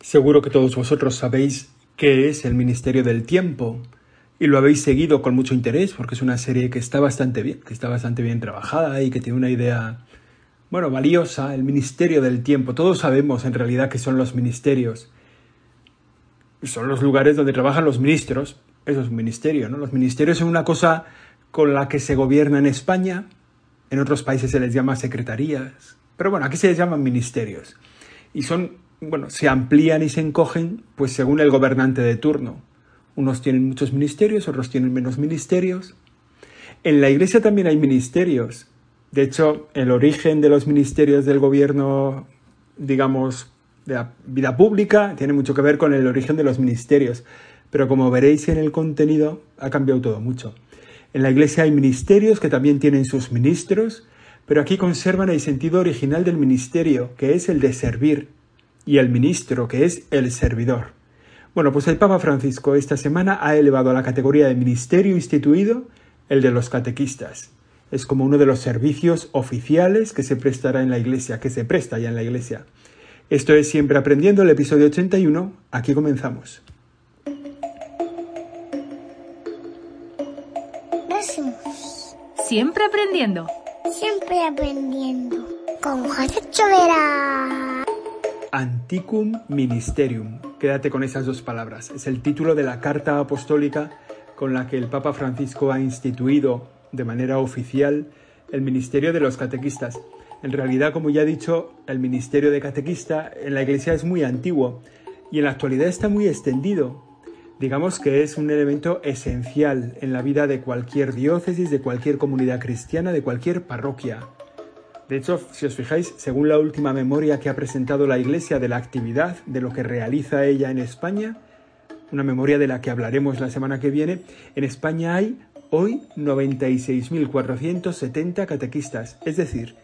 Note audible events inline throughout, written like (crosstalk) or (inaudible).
Seguro que todos vosotros sabéis qué es el Ministerio del Tiempo y lo habéis seguido con mucho interés porque es una serie que está bastante bien, que está bastante bien trabajada y que tiene una idea, bueno, valiosa, el Ministerio del Tiempo. Todos sabemos en realidad qué son los ministerios. Son los lugares donde trabajan los ministros. Eso es un ministerio, ¿no? Los ministerios son una cosa con la que se gobierna en España. En otros países se les llama secretarías. Pero bueno, aquí se les llaman ministerios. Y son bueno, se amplían y se encogen pues según el gobernante de turno. Unos tienen muchos ministerios, otros tienen menos ministerios. En la Iglesia también hay ministerios. De hecho, el origen de los ministerios del gobierno, digamos, de la vida pública, tiene mucho que ver con el origen de los ministerios. Pero como veréis en el contenido, ha cambiado todo mucho. En la Iglesia hay ministerios que también tienen sus ministros, pero aquí conservan el sentido original del ministerio, que es el de servir, y el ministro, que es el servidor. Bueno, pues el Papa Francisco esta semana ha elevado a la categoría de ministerio instituido el de los catequistas. Es como uno de los servicios oficiales que se prestará en la Iglesia, que se presta ya en la Iglesia. Esto es Siempre Aprendiendo, el episodio 81. Aquí comenzamos. Siempre aprendiendo. Siempre aprendiendo. Con José Chovera. Anticum Ministerium. Quédate con esas dos palabras. Es el título de la carta apostólica con la que el Papa Francisco ha instituido de manera oficial el ministerio de los catequistas. En realidad, como ya he dicho, el ministerio de catequista en la Iglesia es muy antiguo y en la actualidad está muy extendido. Digamos que es un elemento esencial en la vida de cualquier diócesis, de cualquier comunidad cristiana, de cualquier parroquia. De hecho, si os fijáis, según la última memoria que ha presentado la Iglesia de la actividad, de lo que realiza ella en España, una memoria de la que hablaremos la semana que viene, en España hay hoy 96.470 catequistas, es decir,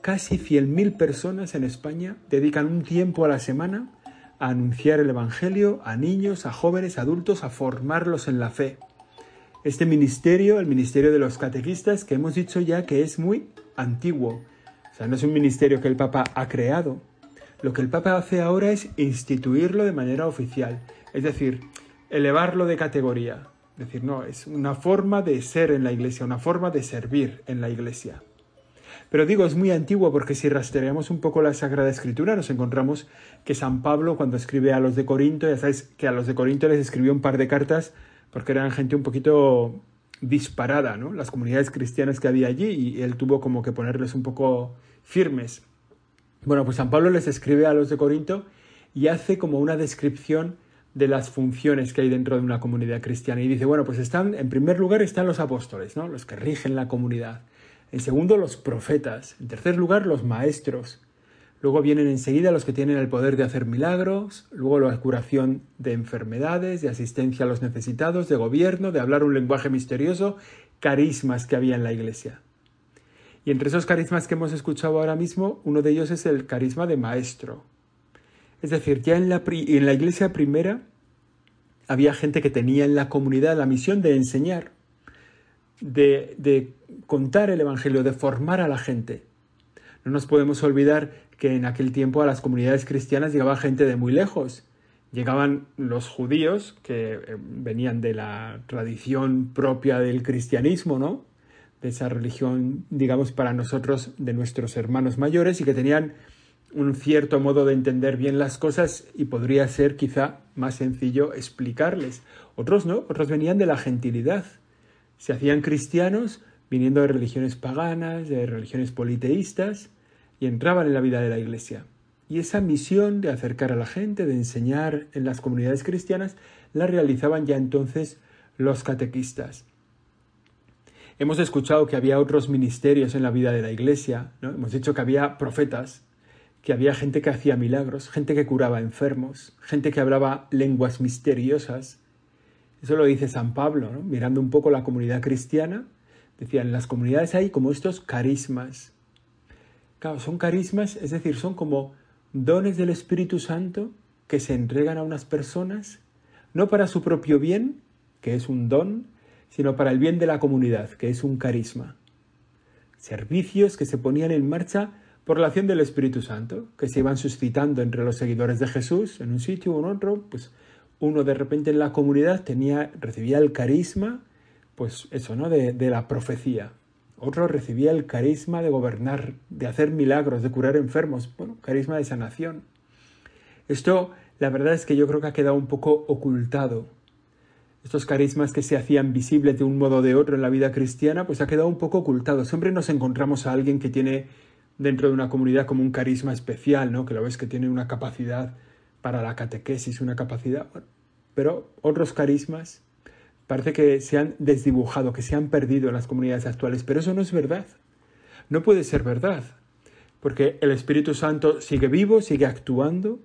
casi 100.000 personas en España dedican un tiempo a la semana a anunciar el Evangelio a niños, a jóvenes, adultos, a formarlos en la fe. Este ministerio, el ministerio de los catequistas, que hemos dicho ya que es muy antiguo, no es un ministerio que el Papa ha creado. Lo que el Papa hace ahora es instituirlo de manera oficial, es decir, elevarlo de categoría. Es decir, no, es una forma de ser en la Iglesia, una forma de servir en la Iglesia. Pero digo, es muy antiguo porque si rastreamos un poco la Sagrada Escritura nos encontramos que San Pablo cuando escribe a los de Corinto, ya sabéis que a los de Corinto les escribió un par de cartas porque eran gente un poquito disparada, ¿no? Las comunidades cristianas que había allí y él tuvo como que ponerles un poco firmes. Bueno, pues San Pablo les escribe a los de Corinto y hace como una descripción de las funciones que hay dentro de una comunidad cristiana. Y dice, bueno, pues están, en primer lugar están los apóstoles, ¿no? Los que rigen la comunidad. En segundo, los profetas. En tercer lugar, los maestros. Luego vienen enseguida los que tienen el poder de hacer milagros, luego la curación de enfermedades, de asistencia a los necesitados, de gobierno, de hablar un lenguaje misterioso, carismas que había en la iglesia. Y entre esos carismas que hemos escuchado ahora mismo, uno de ellos es el carisma de maestro. Es decir, ya en la, en la iglesia primera había gente que tenía en la comunidad la misión de enseñar, de, de contar el Evangelio, de formar a la gente. No nos podemos olvidar que en aquel tiempo a las comunidades cristianas llegaba gente de muy lejos. Llegaban los judíos, que eh, venían de la tradición propia del cristianismo, ¿no? De esa religión, digamos, para nosotros, de nuestros hermanos mayores y que tenían un cierto modo de entender bien las cosas y podría ser quizá más sencillo explicarles. Otros no, otros venían de la gentilidad. Se hacían cristianos viniendo de religiones paganas, de religiones politeístas, y entraban en la vida de la Iglesia. Y esa misión de acercar a la gente, de enseñar en las comunidades cristianas, la realizaban ya entonces los catequistas. Hemos escuchado que había otros ministerios en la vida de la Iglesia, ¿no? hemos dicho que había profetas, que había gente que hacía milagros, gente que curaba enfermos, gente que hablaba lenguas misteriosas. Eso lo dice San Pablo, mirando un poco la comunidad cristiana. Decía, en las comunidades hay como estos carismas. Claro, son carismas, es decir, son como dones del Espíritu Santo que se entregan a unas personas, no para su propio bien, que es un don, sino para el bien de la comunidad, que es un carisma. Servicios que se ponían en marcha por la acción del Espíritu Santo, que se iban suscitando entre los seguidores de Jesús en un sitio o en otro, pues uno de repente en la comunidad tenía, recibía el carisma, pues eso, ¿no? De, de la profecía. Otro recibía el carisma de gobernar, de hacer milagros, de curar enfermos, bueno, carisma de sanación. Esto, la verdad es que yo creo que ha quedado un poco ocultado. Estos carismas que se hacían visibles de un modo o de otro en la vida cristiana, pues ha quedado un poco ocultado. Siempre nos encontramos a alguien que tiene dentro de una comunidad como un carisma especial, ¿no? Que lo ves que tiene una capacidad para la catequesis, una capacidad, pero otros carismas parece que se han desdibujado, que se han perdido en las comunidades actuales, pero eso no es verdad. No puede ser verdad, porque el Espíritu Santo sigue vivo, sigue actuando,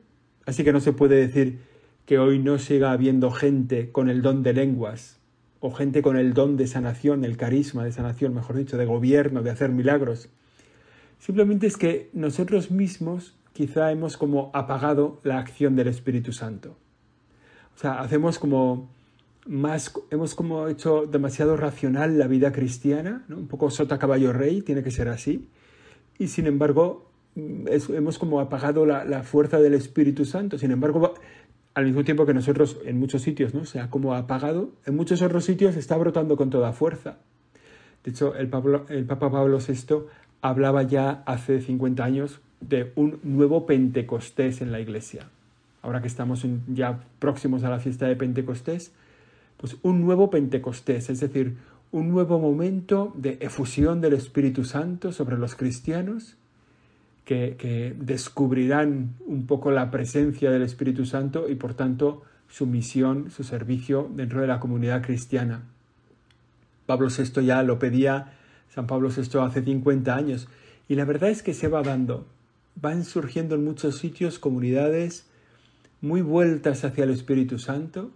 así que no se puede decir que hoy no siga habiendo gente con el don de lenguas, o gente con el don de sanación, el carisma de sanación, mejor dicho, de gobierno, de hacer milagros. Simplemente es que nosotros mismos quizá hemos como apagado la acción del Espíritu Santo. O sea, hacemos como más, hemos como hecho demasiado racional la vida cristiana, ¿no? un poco sota caballo rey, tiene que ser así. Y sin embargo, mm, hemos como apagado la, la, fuerza del Espíritu Santo. Sin embargo, al mismo tiempo que nosotros en muchos sitios ¿no? se ha como apagado, en muchos otros sitios está brotando con toda fuerza. De hecho, el, el Papa Pablo VI hablaba ya hace 50 años de un nuevo Pentecostés en la Iglesia. Ahora que estamos ya próximos a la fiesta de Pentecostés, pues un nuevo Pentecostés, es decir, un nuevo momento de efusión del Espíritu Santo sobre los cristianos, que, descubrirán un poco la presencia del Espíritu Santo y por tanto su misión, su servicio dentro de la comunidad cristiana. Pablo VI ya lo pedía, San Pablo VI hace 50 años, y la verdad es que se va dando. Van surgiendo en muchos sitios comunidades muy vueltas hacia el Espíritu Santo,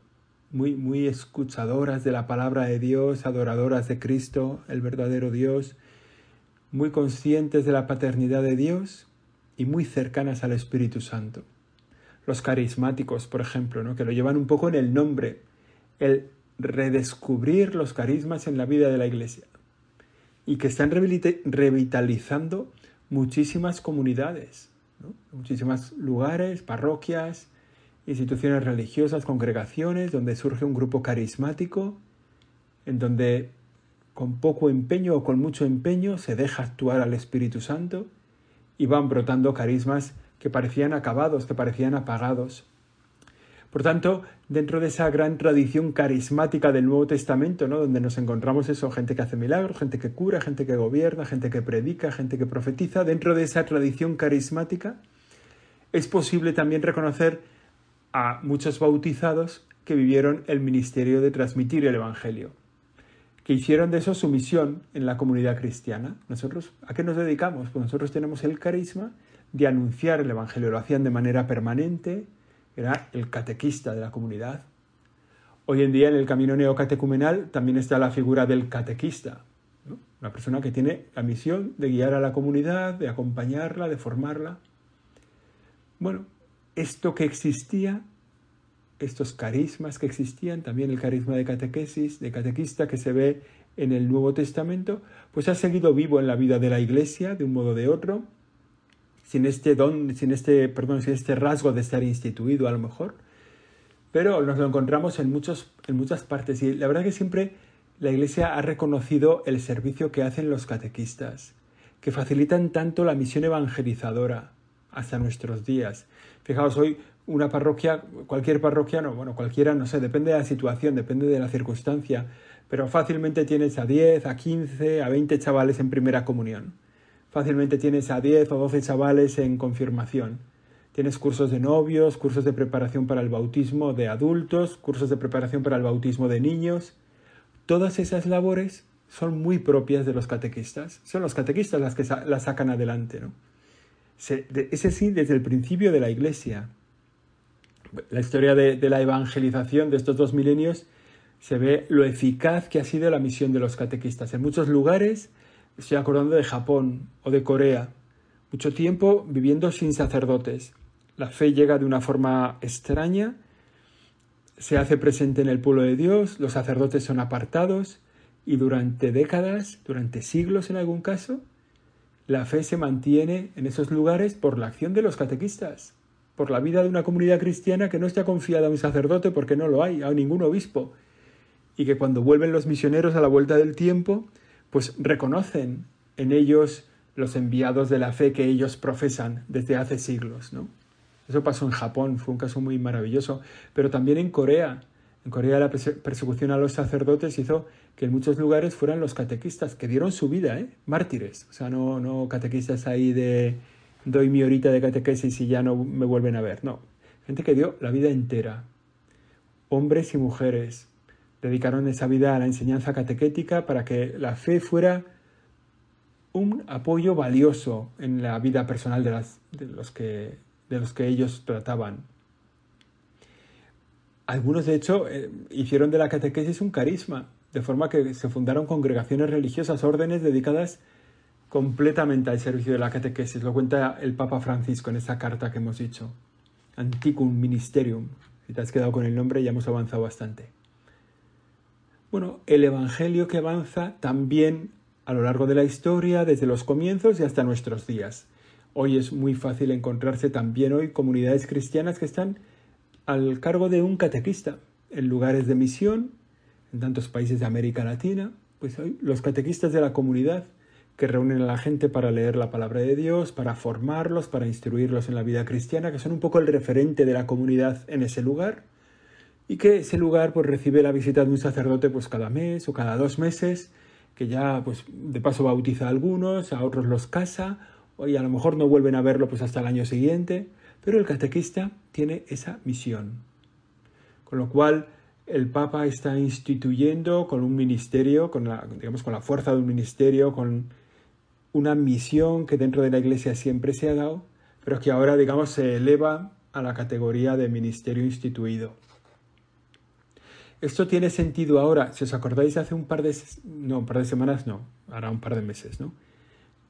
muy, muy escuchadoras de la palabra de Dios, adoradoras de Cristo, el verdadero Dios, muy conscientes de la paternidad de Dios y muy cercanas al Espíritu Santo. Los carismáticos, por ejemplo, ¿no? que lo llevan un poco en el nombre, el redescubrir los carismas en la vida de la Iglesia y que están revitalizando muchísimas comunidades, ¿no? muchísimos lugares, parroquias, instituciones religiosas, congregaciones, donde surge un grupo carismático, en donde con poco empeño o con mucho empeño se deja actuar al Espíritu Santo y van brotando carismas que parecían acabados, que parecían apagados. Por tanto, dentro de esa gran tradición carismática del Nuevo Testamento, ¿no? donde nos encontramos eso, gente que hace milagros, gente que cura, gente que gobierna, gente que predica, gente que profetiza, dentro de esa tradición carismática, es posible también reconocer a muchos bautizados que vivieron el ministerio de transmitir el Evangelio, que hicieron de eso su misión en la comunidad cristiana. Nosotros, ¿a qué nos dedicamos? Pues nosotros tenemos el carisma de anunciar el Evangelio, lo hacían de manera permanente, era el catequista de la comunidad. Hoy en día en el camino neocatecumenal también está la figura del catequista, una persona que tiene la misión de guiar a la comunidad, de acompañarla, de formarla. Bueno, esto que existía, estos carismas que existían, también el carisma de catequesis, de catequista que se ve en el Nuevo Testamento, pues ha seguido vivo en la vida de la Iglesia de un modo o de otro, sin este don, sin este, perdón, sin este rasgo de estar instituido a lo mejor, pero nos lo encontramos en, muchos, en muchas partes y la verdad que siempre la Iglesia ha reconocido el servicio que hacen los catequistas, que facilitan tanto la misión evangelizadora hasta nuestros días. Fijaos, hoy una parroquia, cualquier parroquia, no, bueno, cualquiera, no sé, depende de la situación, depende de la circunstancia, pero fácilmente tienes a 10, a 15, a 20 chavales en primera comunión. Fácilmente tienes a 10 o 12 chavales en confirmación. Tienes cursos de novios, cursos de preparación para el bautismo de adultos, cursos de preparación para el bautismo de niños. Todas esas labores son muy propias de los catequistas. Son los catequistas las que las sacan adelante. ¿no? Ese sí, desde el principio de la Iglesia. La historia de, la evangelización de estos dos milenios se ve lo eficaz que ha sido la misión de los catequistas. En muchos lugares Estoy acordando de Japón o de Corea. Mucho tiempo viviendo sin sacerdotes. La fe llega de una forma extraña, se hace presente en el pueblo de Dios, los sacerdotes son apartados y durante décadas, durante siglos en algún caso, la fe se mantiene en esos lugares por la acción de los catequistas, por la vida de una comunidad cristiana que no está confiada a un sacerdote porque no lo hay, a ningún obispo, y que cuando vuelven los misioneros a la vuelta del tiempo, pues reconocen en ellos los enviados de la fe que ellos profesan desde hace siglos, ¿no? Eso pasó en Japón, fue un caso muy maravilloso, pero también en Corea. En Corea la persecución a los sacerdotes hizo que en muchos lugares fueran los catequistas, que dieron su vida, ¿eh? mártires. O sea, no, no catequistas ahí de doy mi horita de catequesis y ya no me vuelven a ver. No, gente que dio la vida entera. Hombres y mujeres dedicaron esa vida a la enseñanza catequética para que la fe fuera un apoyo valioso en la vida personal de, los que de los que ellos trataban. Algunos, de hecho, eh, hicieron de la catequesis un carisma, de forma que se fundaron congregaciones religiosas, órdenes dedicadas completamente al servicio de la catequesis. Lo cuenta el Papa Francisco en esa carta que hemos dicho. Anticum Ministerium. Si te has quedado con el nombre, ya hemos avanzado bastante. Bueno, el Evangelio que avanza también a lo largo de la historia, desde los comienzos y hasta nuestros días. Hoy es muy fácil encontrarse también hoy comunidades cristianas que están al cargo de un catequista en lugares de misión, en tantos países de América Latina, pues hoy los catequistas de la comunidad que reúnen a la gente para leer la palabra de Dios, para formarlos, para instruirlos en la vida cristiana, que son un poco el referente de la comunidad en ese lugar, y que ese lugar pues recibe la visita de un sacerdote pues cada mes o cada dos meses, que ya pues de paso bautiza a algunos, a otros los casa y a lo mejor no vuelven a verlo pues hasta el año siguiente, pero el catequista tiene esa misión. Con lo cual el Papa está instituyendo con un ministerio, con la, digamos, con la fuerza de un ministerio, con una misión que dentro de la Iglesia siempre se ha dado, pero que ahora, digamos, se eleva a la categoría de ministerio instituido. Esto tiene sentido ahora, si os acordáis, hace un par de, no, un par de semanas, no, ahora un par de meses, ¿no?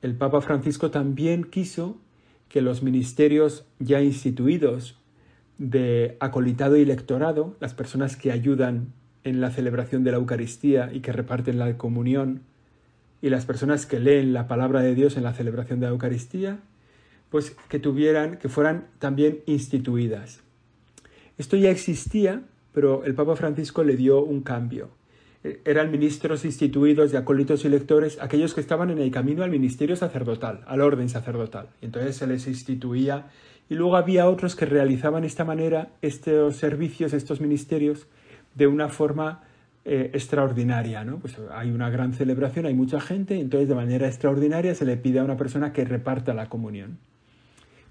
el Papa Francisco también quiso que los ministerios ya instituidos de acolitado y lectorado, las personas que ayudan en la celebración de la Eucaristía y que reparten la comunión, y las personas que leen la palabra de Dios en la celebración de la Eucaristía, pues que tuvieran, que fueran también instituidas. Esto ya existía, pero el Papa Francisco le dio un cambio eran ministros instituidos de acólitos y lectores aquellos que estaban en el camino al ministerio sacerdotal, al orden sacerdotal. Y entonces se les instituía y luego había otros que realizaban esta manera estos servicios, estos ministerios, de una forma eh, extraordinaria. ¿no? Pues hay una gran celebración, hay mucha gente, entonces de manera extraordinaria se le pide a una persona que reparta la comunión.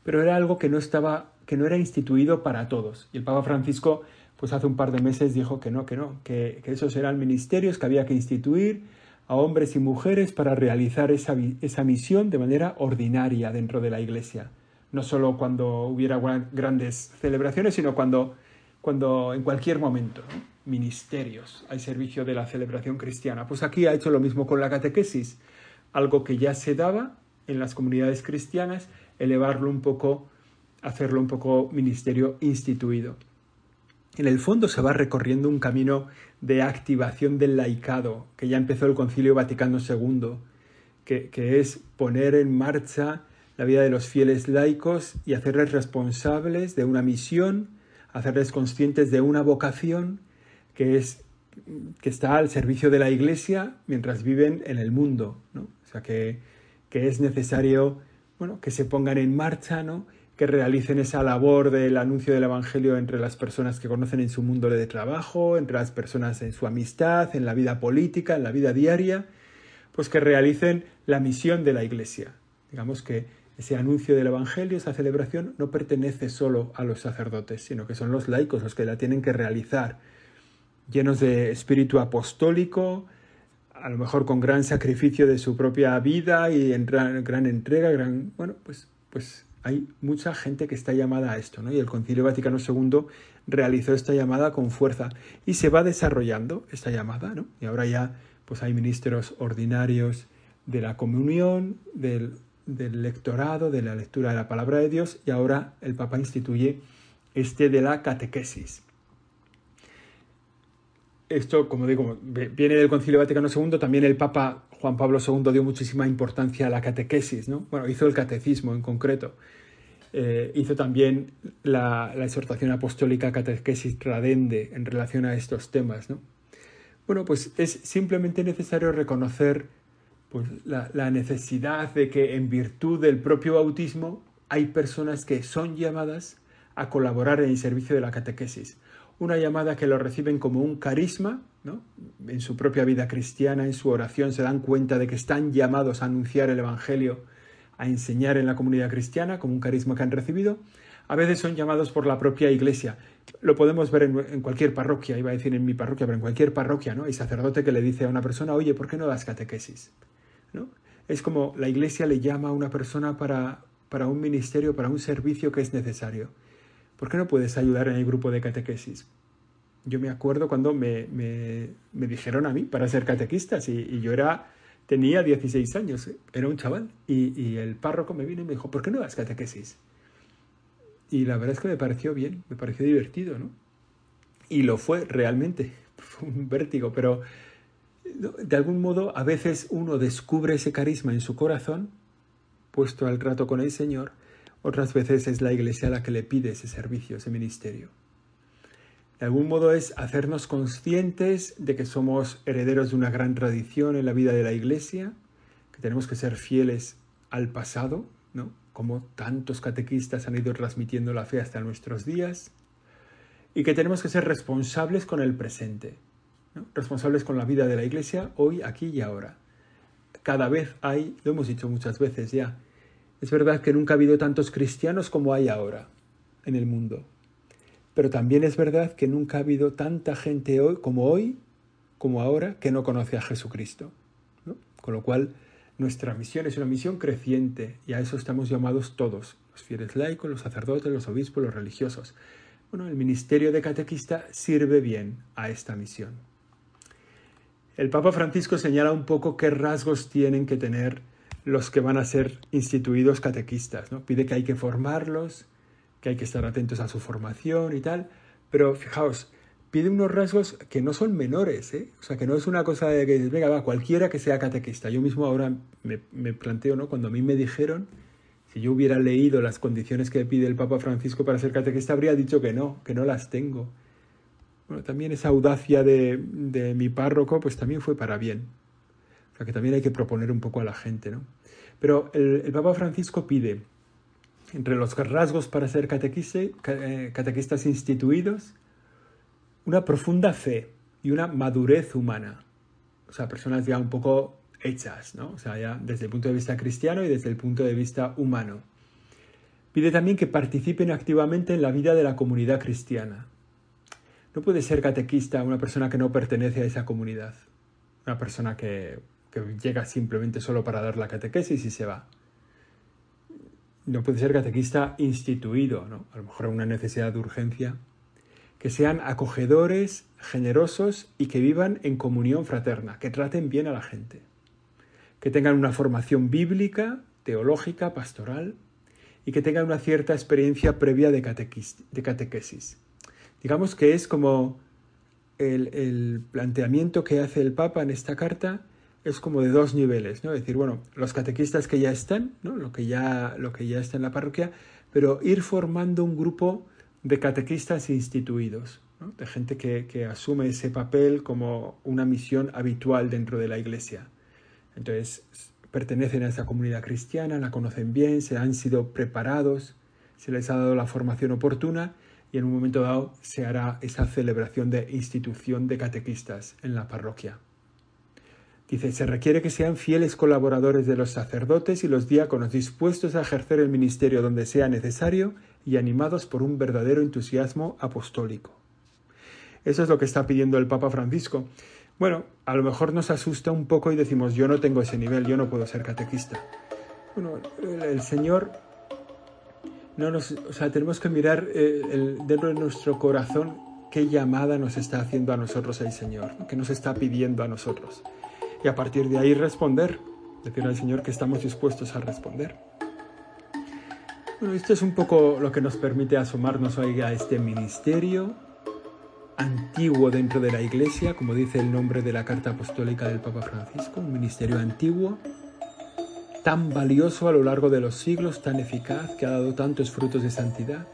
Pero era algo que no estaba, que no era instituido para todos. Y el Papa Francisco pues hace un par de meses dijo que no, que no, que, esos eran ministerios que había que instituir a hombres y mujeres para realizar esa, esa misión de manera ordinaria dentro de la iglesia. No solo cuando hubiera grandes celebraciones, sino cuando, cuando en cualquier momento, ministerios al servicio de la celebración cristiana. Pues aquí ha hecho lo mismo con la catequesis, algo que ya se daba en las comunidades cristianas, elevarlo un poco, hacerlo un poco ministerio instituido en el fondo se va recorriendo un camino de activación del laicado, que ya empezó el Concilio Vaticano II, que, es poner en marcha la vida de los fieles laicos y hacerles responsables de una misión, hacerles conscientes de una vocación que es que está al servicio de la Iglesia mientras viven en el mundo, ¿no? O sea que, que es necesario bueno, que se pongan en marcha, ¿no? que realicen esa labor del anuncio del Evangelio entre las personas que conocen en su mundo de trabajo, entre las personas en su amistad, en la vida política, en la vida diaria, pues que realicen la misión de la Iglesia. Digamos que ese anuncio del Evangelio, esa celebración, no pertenece solo a los sacerdotes, sino que son los laicos los que la tienen que realizar, llenos de espíritu apostólico, a lo mejor con gran sacrificio de su propia vida y gran, gran entrega, gran, bueno, pues, pues hay mucha gente que está llamada a esto, ¿no? Y el Concilio Vaticano II realizó esta llamada con fuerza y se va desarrollando esta llamada, ¿no? Y ahora ya pues hay ministros ordinarios de la comunión, del, del lectorado, de la lectura de la palabra de Dios y ahora el Papa instituye este de la catequesis. Esto, como digo, viene del Concilio Vaticano II, también el Papa Juan Pablo II dio muchísima importancia a la catequesis, ¿no? Bueno, hizo el catecismo en concreto. Eh, hizo también la, exhortación apostólica catequesis radende en relación a estos temas, ¿no? Bueno, pues es simplemente necesario reconocer pues, la, la necesidad de que en virtud del propio bautismo hay personas que son llamadas a colaborar en el servicio de la catequesis una llamada que lo reciben como un carisma, ¿no? en su propia vida cristiana, en su oración, se dan cuenta de que están llamados a anunciar el Evangelio, a enseñar en la comunidad cristiana, como un carisma que han recibido. A veces son llamados por la propia iglesia. Lo podemos ver en, cualquier parroquia, iba a decir en mi parroquia, pero en cualquier parroquia, ¿no? Hay sacerdote que le dice a una persona, oye, ¿por qué no das catequesis? ¿No? Es como la iglesia le llama a una persona para, para un ministerio, para un servicio que es necesario. ¿Por qué no puedes ayudar en el grupo de catequesis? Yo me acuerdo cuando me, dijeron a mí para ser catequista y, yo era, tenía 16 años, era un chaval, y, el párroco me vino y me dijo, ¿por qué no das catequesis? Y la verdad es que me pareció bien, me pareció divertido, ¿no? Y lo fue realmente, (laughs) fue un vértigo, pero de algún modo a veces uno descubre ese carisma en su corazón, puesto al rato con el Señor, otras veces es la Iglesia la que le pide ese servicio, ese ministerio. De algún modo es hacernos conscientes de que somos herederos de una gran tradición en la vida de la Iglesia, que tenemos que ser fieles al pasado, ¿no? como tantos catequistas han ido transmitiendo la fe hasta nuestros días, y que tenemos que ser responsables con el presente, responsables con la vida de la Iglesia hoy, aquí y ahora. Cada vez hay, lo hemos dicho muchas veces ya, es verdad que nunca ha habido tantos cristianos como hay ahora en el mundo. Pero también es verdad que nunca ha habido tanta gente hoy como hoy, como ahora, que no conoce a Jesucristo. Con lo cual, nuestra misión es una misión creciente y a eso estamos llamados todos, los fieles laicos, los sacerdotes, los obispos, los religiosos. Bueno, el ministerio de catequista sirve bien a esta misión. El Papa Francisco señala un poco qué rasgos tienen que tener los que van a ser instituidos catequistas. ¿no? Pide que hay que formarlos, que hay que estar atentos a su formación y tal, pero fijaos, pide unos rasgos que no son menores, ¿eh? o sea, que no es una cosa de que, venga, va, cualquiera que sea catequista. Yo mismo ahora me, me planteo, ¿no? Cuando a mí me dijeron, si yo hubiera leído las condiciones que pide el Papa Francisco para ser catequista, habría dicho que no, que no las tengo. Bueno, también esa audacia de, de mi párroco, pues también fue para bien. O sea, que también hay que proponer un poco a la gente, ¿no? Pero el, Papa Francisco pide, entre los rasgos para ser eh, catequistas instituidos, una profunda fe y una madurez humana. O sea, personas ya un poco hechas, ¿no? O sea, ya desde el punto de vista cristiano y desde el punto de vista humano. Pide también que participen activamente en la vida de la comunidad cristiana. No puede ser catequista una persona que no pertenece a esa comunidad, una persona que llega simplemente solo para dar la catequesis y se va. No puede ser catequista instituido, ¿no? A lo mejor una necesidad de urgencia. Que sean acogedores, generosos y que vivan en comunión fraterna, que traten bien a la gente. Que tengan una formación bíblica, teológica, pastoral y que tengan una cierta experiencia previa de, catequesis. Digamos que es como el planteamiento que hace el Papa en esta carta es como de dos niveles, ¿no? Es decir, bueno, los catequistas que ya están, ¿no? Lo que ya, lo que ya está en la parroquia, pero ir formando un grupo de catequistas instituidos, de gente que, que, asume ese papel como una misión habitual dentro de la iglesia. Entonces, pertenecen a esa comunidad cristiana, la conocen bien, se han sido preparados, se les ha dado la formación oportuna y en un momento dado se hará esa celebración de institución de catequistas en la parroquia. Dice, se requiere que sean fieles colaboradores de los sacerdotes y los diáconos, dispuestos a ejercer el ministerio donde sea necesario y animados por un verdadero entusiasmo apostólico. Eso es lo que está pidiendo el Papa Francisco. Bueno, a lo mejor nos asusta un poco y decimos, yo no tengo ese nivel, yo no puedo ser catequista. Bueno, el Señor no nos, o sea, tenemos que mirar eh, dentro de nuestro corazón qué llamada nos está haciendo a nosotros el Señor, qué nos está pidiendo a nosotros y a partir de ahí responder, decir al Señor que estamos dispuestos a responder. Bueno, esto es un poco lo que nos permite asomarnos hoy a este ministerio antiguo dentro de la Iglesia, como dice el nombre de la carta apostólica del Papa Francisco, un ministerio antiguo, tan valioso a lo largo de los siglos, tan eficaz, que ha dado tantos frutos de santidad,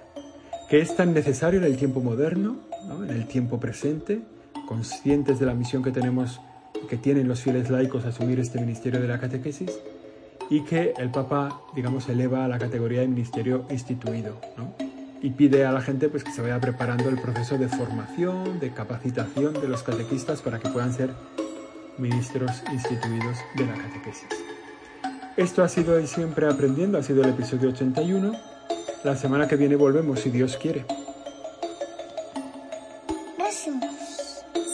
que es tan necesario en el tiempo moderno, en el tiempo presente, conscientes de la misión que tenemos, que tienen los fieles laicos asumir este ministerio de la catequesis, y que el Papa, digamos, eleva a la categoría de ministerio instituido, y pide a la gente pues, que se vaya preparando el proceso de formación, de capacitación de los catequistas para que puedan ser ministros instituidos de la catequesis. Esto ha sido el Siempre Aprendiendo, ha sido el episodio 81. La semana que viene volvemos, si Dios quiere.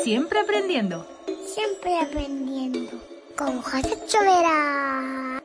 Siempre aprendiendo. Siempre aprendiendo. Con José Chovera.